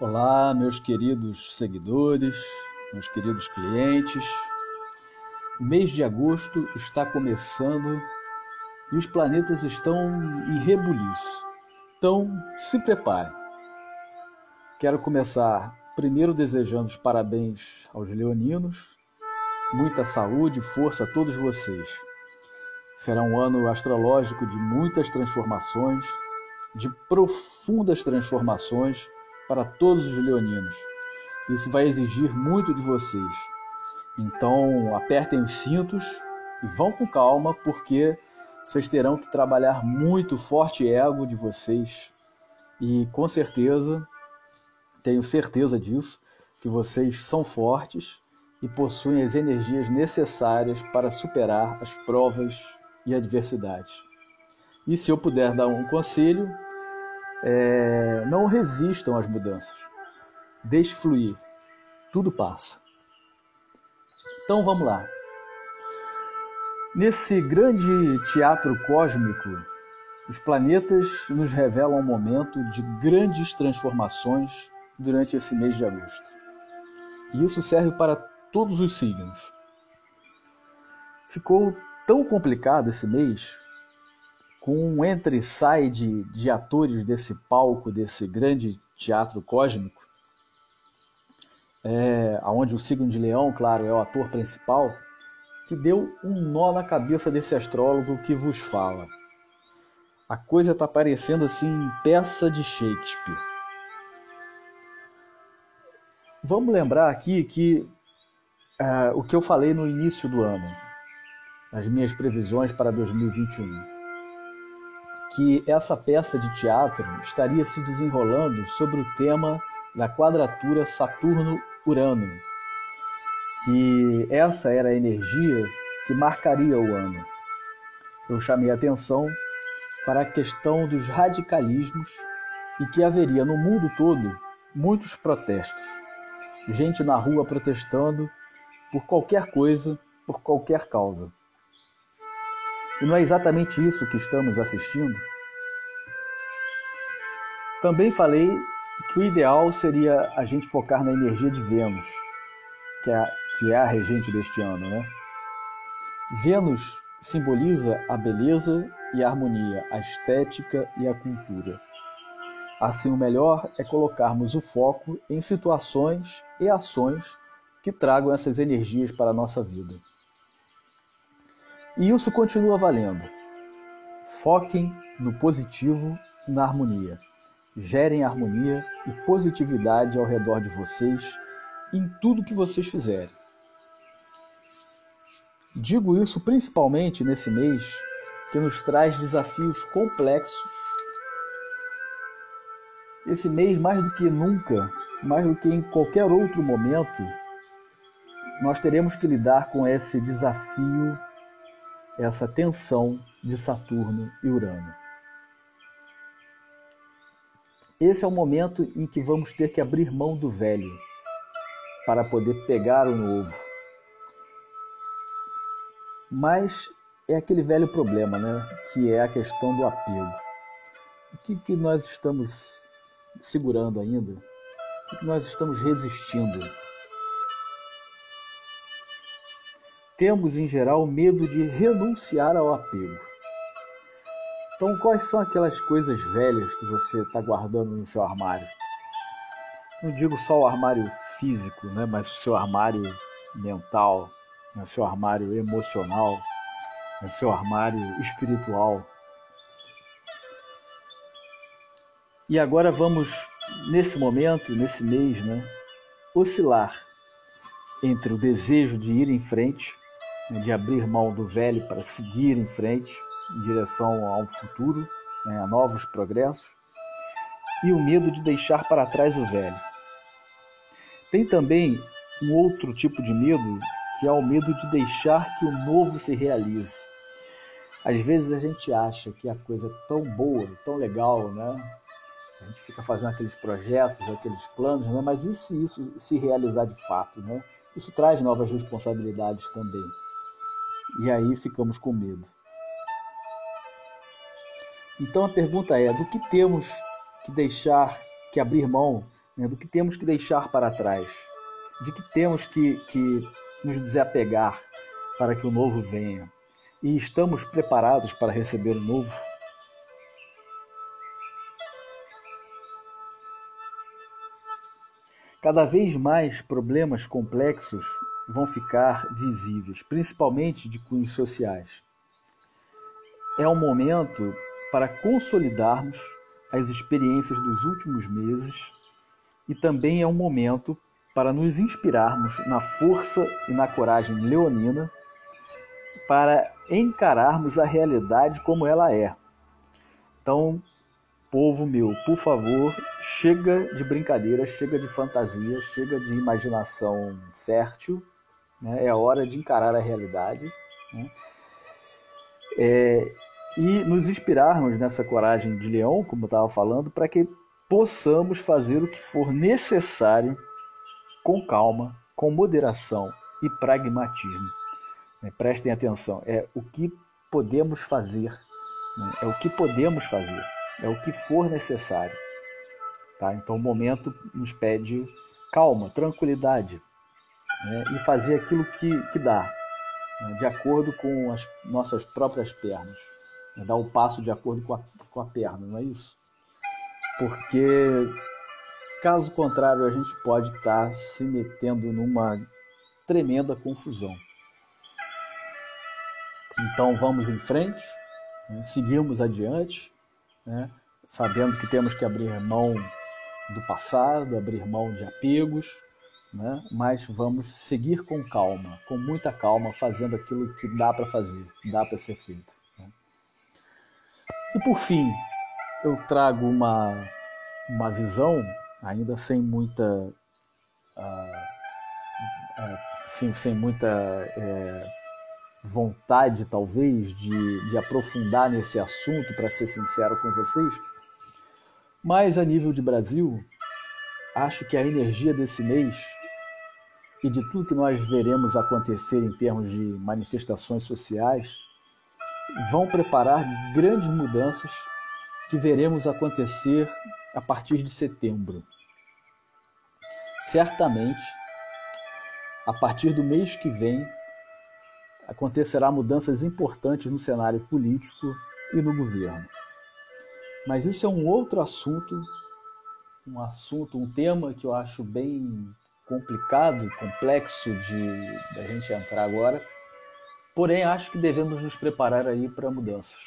Olá, meus queridos seguidores, meus queridos clientes. O mês de agosto está começando e os planetas estão em rebuliço. Então, se prepare. Quero começar primeiro desejando os parabéns aos leoninos, muita saúde e força a todos vocês. Será um ano astrológico de muitas transformações, de profundas transformações para todos os leoninos. Isso vai exigir muito de vocês. Então, apertem os cintos e vão com calma, porque vocês terão que trabalhar muito forte ego de vocês. E com certeza, tenho certeza disso, que vocês são fortes e possuem as energias necessárias para superar as provas e adversidades. E se eu puder dar um conselho, é, não resistam às mudanças. Deixe fluir. Tudo passa. Então vamos lá. Nesse grande teatro cósmico, os planetas nos revelam um momento de grandes transformações durante esse mês de agosto. E isso serve para todos os signos. Ficou tão complicado esse mês com um entra e sai de, de atores desse palco, desse grande teatro cósmico, é, onde o signo de leão, claro, é o ator principal, que deu um nó na cabeça desse astrólogo que vos fala. A coisa está parecendo assim peça de Shakespeare. Vamos lembrar aqui que uh, o que eu falei no início do ano, as minhas previsões para 2021 que essa peça de teatro estaria se desenrolando sobre o tema da quadratura Saturno-Urano, que essa era a energia que marcaria o ano. Eu chamei atenção para a questão dos radicalismos e que haveria no mundo todo muitos protestos. Gente na rua protestando por qualquer coisa, por qualquer causa. E não é exatamente isso que estamos assistindo? Também falei que o ideal seria a gente focar na energia de Vênus, que é, a, que é a regente deste ano. Né? Vênus simboliza a beleza e a harmonia, a estética e a cultura. Assim, o melhor é colocarmos o foco em situações e ações que tragam essas energias para a nossa vida. E isso continua valendo. Foquem no positivo e na harmonia. Gerem harmonia e positividade ao redor de vocês em tudo que vocês fizerem. Digo isso principalmente nesse mês que nos traz desafios complexos. Esse mês, mais do que nunca, mais do que em qualquer outro momento, nós teremos que lidar com esse desafio essa tensão de Saturno e Urano. Esse é o momento em que vamos ter que abrir mão do velho para poder pegar o novo. Mas é aquele velho problema, né? Que é a questão do apego. O que, que nós estamos segurando ainda? O que, que nós estamos resistindo? Temos em geral medo de renunciar ao apego. Então, quais são aquelas coisas velhas que você está guardando no seu armário? Não digo só o armário físico, né, mas o seu armário mental, o seu armário emocional, o seu armário espiritual. E agora vamos, nesse momento, nesse mês, né, oscilar entre o desejo de ir em frente né, de abrir mão do velho para seguir em frente em direção ao futuro, né, a novos progressos, e o medo de deixar para trás o velho. Tem também um outro tipo de medo, que é o medo de deixar que o novo se realize. Às vezes a gente acha que a coisa é tão boa, tão legal, né? A gente fica fazendo aqueles projetos, aqueles planos, né? Mas e se isso se realizar de fato, né? Isso traz novas responsabilidades também. E aí ficamos com medo. Então a pergunta é: do que temos que deixar, que abrir mão né, do que temos que deixar para trás, de que temos que, que nos desapegar para que o novo venha. E estamos preparados para receber o novo? Cada vez mais problemas complexos vão ficar visíveis, principalmente de cunhos sociais. É um momento para consolidarmos as experiências dos últimos meses e também é um momento para nos inspirarmos na força e na coragem leonina para encararmos a realidade como ela é. Então, povo meu, por favor, chega de brincadeira, chega de fantasia, chega de imaginação fértil, né? é hora de encarar a realidade né? é, e nos inspirarmos nessa coragem de leão, como eu estava falando, para que possamos fazer o que for necessário com calma, com moderação e pragmatismo. Né? Prestem atenção, é o que podemos fazer, né? é o que podemos fazer, é o que for necessário. Tá? Então o momento nos pede calma, tranquilidade né? e fazer aquilo que, que dá, né? de acordo com as nossas próprias pernas. Né? Dar o passo de acordo com a, com a perna, não é isso? Porque caso contrário a gente pode estar se metendo numa tremenda confusão. Então vamos em frente, né? seguimos adiante, né? sabendo que temos que abrir mão do passado, abrir mão de apegos, né? mas vamos seguir com calma, com muita calma, fazendo aquilo que dá para fazer, dá para ser feito. Né? E por fim, eu trago uma, uma visão, ainda sem muita. Uh, uh, sem, muita uh, vontade, talvez, de, de aprofundar nesse assunto, para ser sincero com vocês. Mas a nível de Brasil, acho que a energia desse mês e de tudo que nós veremos acontecer em termos de manifestações sociais vão preparar grandes mudanças que veremos acontecer a partir de setembro. Certamente, a partir do mês que vem, acontecerá mudanças importantes no cenário político e no governo. Mas isso é um outro assunto, um assunto, um tema que eu acho bem complicado, complexo de da gente entrar agora. Porém, acho que devemos nos preparar aí para mudanças.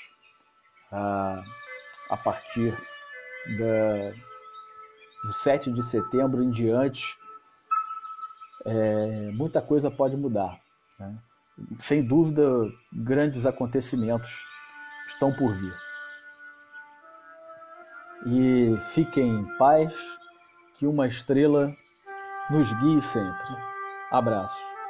Ah, a partir da, do 7 de setembro em diante, é, muita coisa pode mudar. Né? sem dúvida, grandes acontecimentos estão por vir. E fiquem em paz, que uma estrela nos guie sempre. Abraços.